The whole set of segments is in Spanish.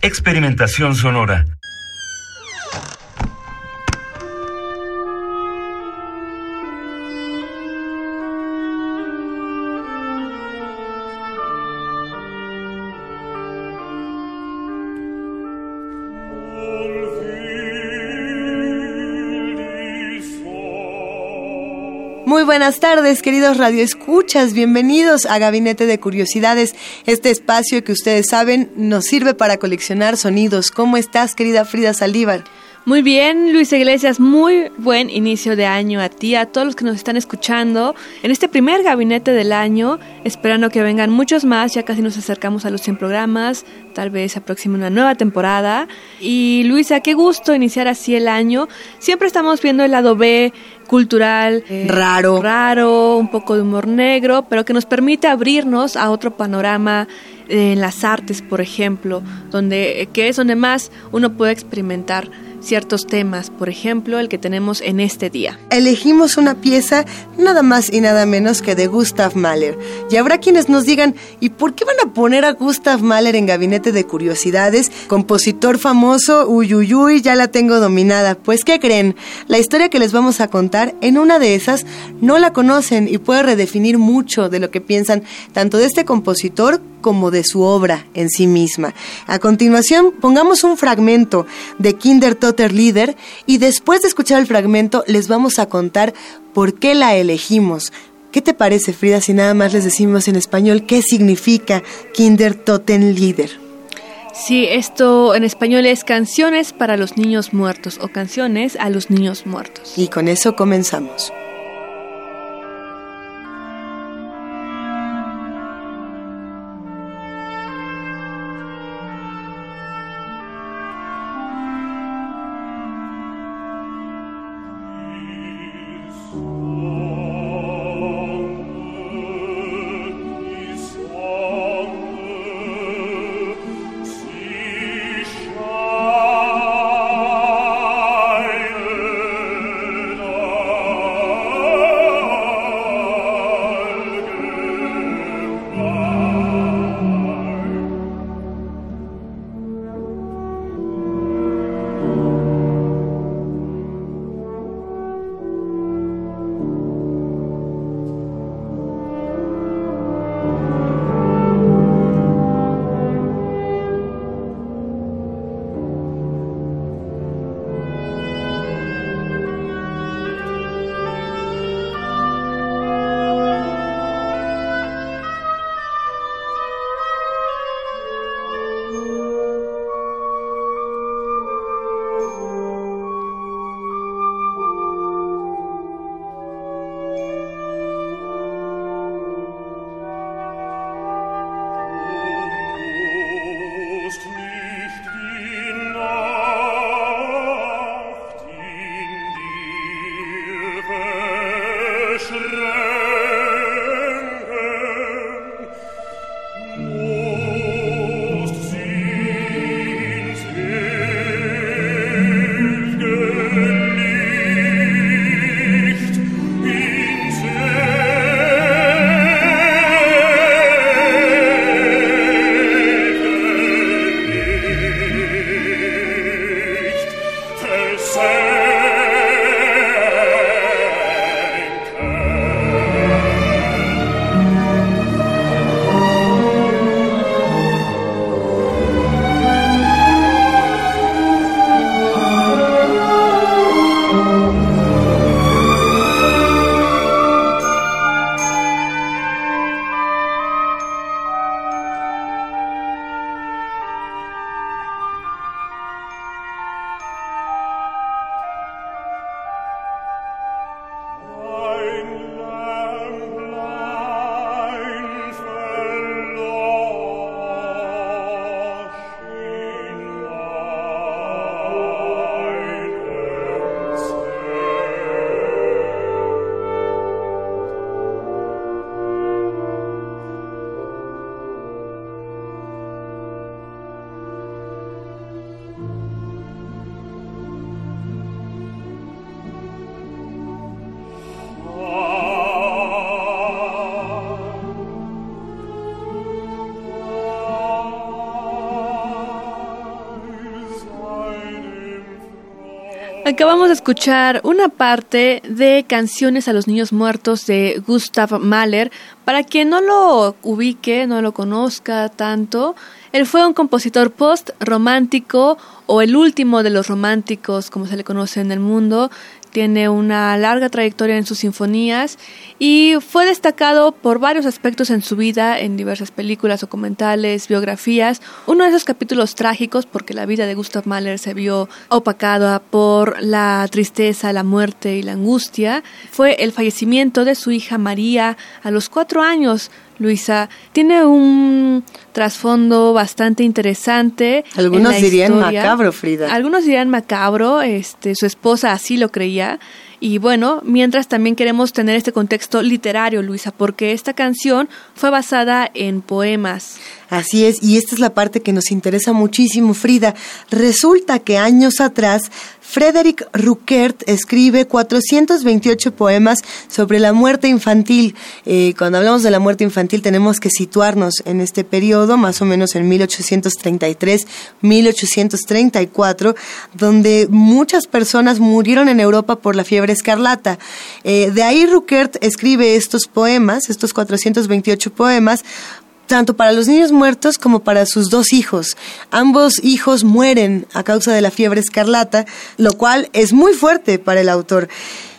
Experimentación sonora. Muy buenas tardes, queridos radioescuchas. Bienvenidos a Gabinete de Curiosidades, este espacio que ustedes saben nos sirve para coleccionar sonidos. ¿Cómo estás, querida Frida Saldívar? Muy bien, Luis Iglesias, muy buen inicio de año a ti, a todos los que nos están escuchando en este primer gabinete del año, esperando que vengan muchos más, ya casi nos acercamos a los 100 programas, tal vez se aproxime una nueva temporada. Y Luisa, qué gusto iniciar así el año. Siempre estamos viendo el lado B cultural eh, Raro. raro, un poco de humor negro, pero que nos permite abrirnos a otro panorama eh, en las artes, por ejemplo, donde eh, que es donde más uno puede experimentar ciertos temas, por ejemplo, el que tenemos en este día. Elegimos una pieza nada más y nada menos que de Gustav Mahler. Y habrá quienes nos digan, ¿y por qué van a poner a Gustav Mahler en Gabinete de Curiosidades? Compositor famoso, uy, uy, uy, ya la tengo dominada. Pues, ¿qué creen? La historia que les vamos a contar, en una de esas, no la conocen y puede redefinir mucho de lo que piensan tanto de este compositor como de su obra en sí misma. A continuación, pongamos un fragmento de Kinder Totter Lieder y después de escuchar el fragmento les vamos a contar por qué la elegimos. ¿Qué te parece, Frida, si nada más les decimos en español qué significa Kinder Totten Lieder? Sí, esto en español es canciones para los niños muertos o canciones a los niños muertos. Y con eso comenzamos. Acabamos de escuchar una parte de Canciones a los Niños Muertos de Gustav Mahler. Para quien no lo ubique, no lo conozca tanto, él fue un compositor post-romántico o el último de los románticos, como se le conoce en el mundo, tiene una larga trayectoria en sus sinfonías y fue destacado por varios aspectos en su vida, en diversas películas, documentales, biografías. Uno de esos capítulos trágicos, porque la vida de Gustav Mahler se vio opacada por la tristeza, la muerte y la angustia, fue el fallecimiento de su hija María a los cuatro años. Luisa, tiene un trasfondo bastante interesante. Algunos dirían macabro, Frida. Algunos dirían macabro, este, su esposa así lo creía. Y bueno, mientras también queremos tener este contexto literario, Luisa, porque esta canción fue basada en poemas. Así es, y esta es la parte que nos interesa muchísimo, Frida. Resulta que años atrás, Frederick Ruckert escribe 428 poemas sobre la muerte infantil. Eh, cuando hablamos de la muerte infantil tenemos que situarnos en este periodo, más o menos en 1833-1834, donde muchas personas murieron en Europa por la fiebre escarlata. Eh, de ahí Ruckert escribe estos poemas, estos 428 poemas, tanto para los niños muertos como para sus dos hijos. Ambos hijos mueren a causa de la fiebre escarlata, lo cual es muy fuerte para el autor.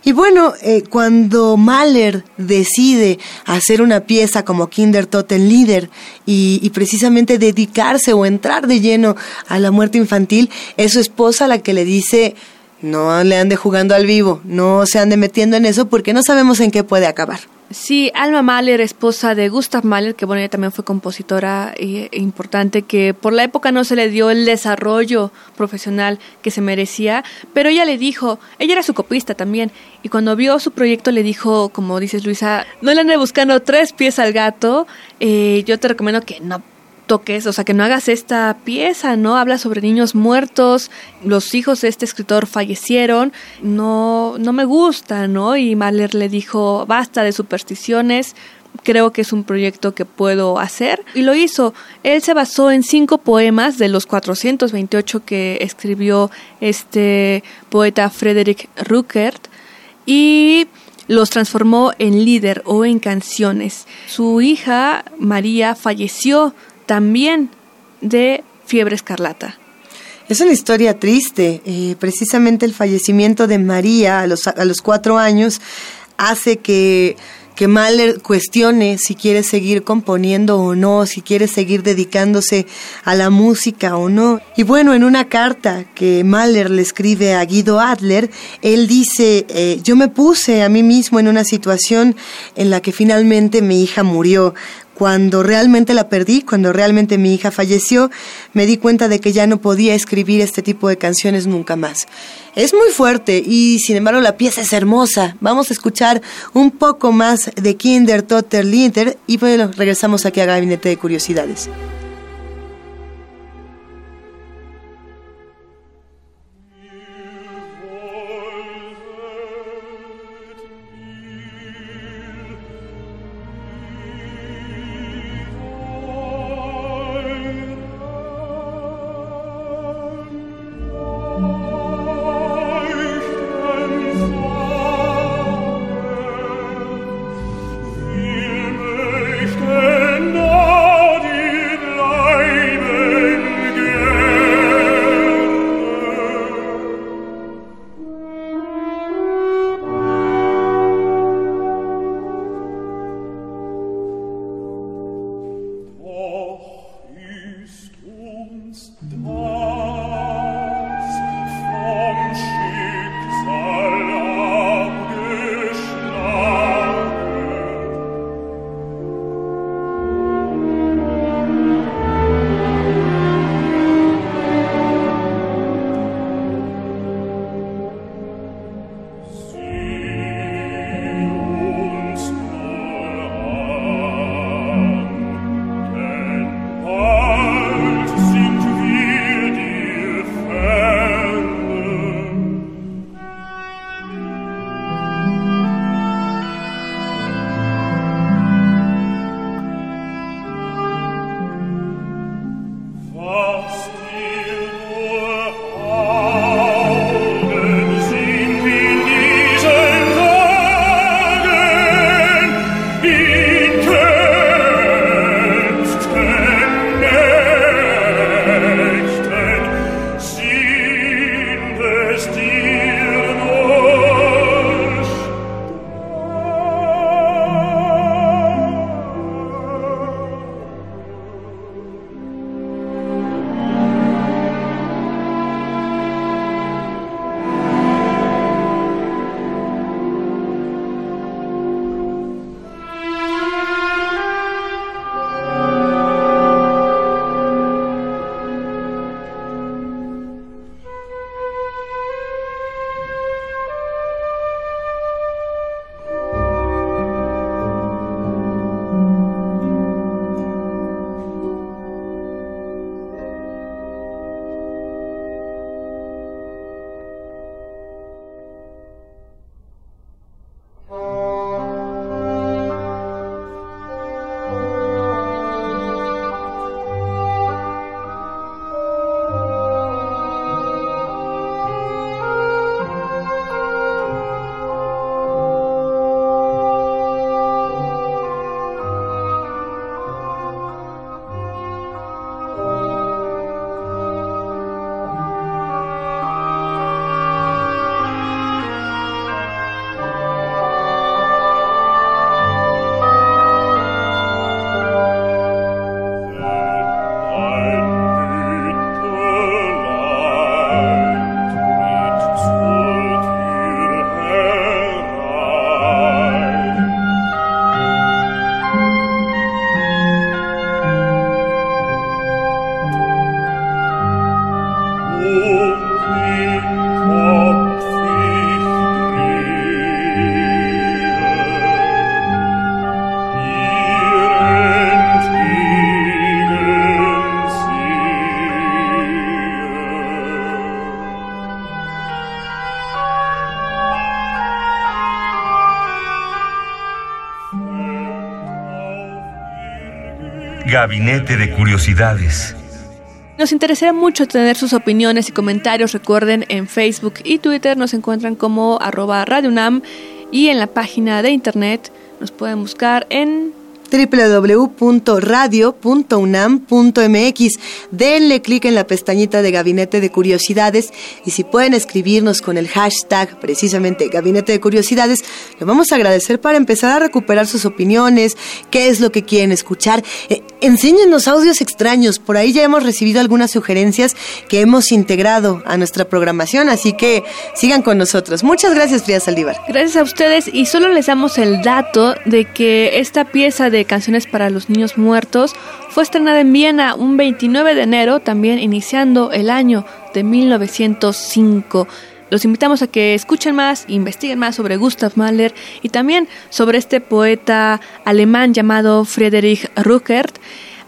Y bueno, eh, cuando Mahler decide hacer una pieza como Kinder y, y, precisamente dedicarse o entrar de lleno a la muerte infantil, es su esposa la que le dice, no le ande jugando al vivo, no se ande metiendo en eso porque no sabemos en qué puede acabar. Sí, Alma Mahler, esposa de Gustav Mahler, que bueno, ella también fue compositora e, importante, que por la época no se le dio el desarrollo profesional que se merecía, pero ella le dijo, ella era su copista también, y cuando vio su proyecto le dijo, como dices Luisa, no le ande buscando tres pies al gato, eh, yo te recomiendo que no toques, o sea, que no hagas esta pieza, ¿no? Habla sobre niños muertos, los hijos de este escritor fallecieron, no, no me gusta, ¿no? Y Mahler le dijo, basta de supersticiones, creo que es un proyecto que puedo hacer y lo hizo. Él se basó en cinco poemas de los 428 que escribió este poeta Frederick Ruckert y los transformó en líder o en canciones. Su hija María falleció también de fiebre escarlata. Es una historia triste. Eh, precisamente el fallecimiento de María a los, a los cuatro años hace que, que Mahler cuestione si quiere seguir componiendo o no, si quiere seguir dedicándose a la música o no. Y bueno, en una carta que Mahler le escribe a Guido Adler, él dice, eh, yo me puse a mí mismo en una situación en la que finalmente mi hija murió cuando realmente la perdí, cuando realmente mi hija falleció, me di cuenta de que ya no podía escribir este tipo de canciones nunca más. Es muy fuerte y sin embargo la pieza es hermosa. Vamos a escuchar un poco más de Kinder Totter Linter y bueno, regresamos aquí a Gabinete de Curiosidades. Gabinete de Curiosidades. Nos interesaría mucho tener sus opiniones y comentarios. Recuerden, en Facebook y Twitter nos encuentran como arroba Radio UNAM y en la página de internet nos pueden buscar en www.radio.unam.mx. Denle clic en la pestañita de Gabinete de Curiosidades y si pueden escribirnos con el hashtag precisamente Gabinete de Curiosidades, lo vamos a agradecer para empezar a recuperar sus opiniones, qué es lo que quieren escuchar. Eh, enséñenos audios extraños, por ahí ya hemos recibido algunas sugerencias que hemos integrado a nuestra programación, así que sigan con nosotros. Muchas gracias, Frida Saldívar. Gracias a ustedes y solo les damos el dato de que esta pieza de Canciones para los Niños Muertos fue estrenada en Viena un 29 de enero, también iniciando el año de 1905. Los invitamos a que escuchen más, investiguen más sobre Gustav Mahler y también sobre este poeta alemán llamado Friedrich Ruckert.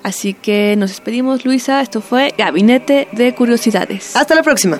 Así que nos despedimos, Luisa. Esto fue Gabinete de Curiosidades. Hasta la próxima.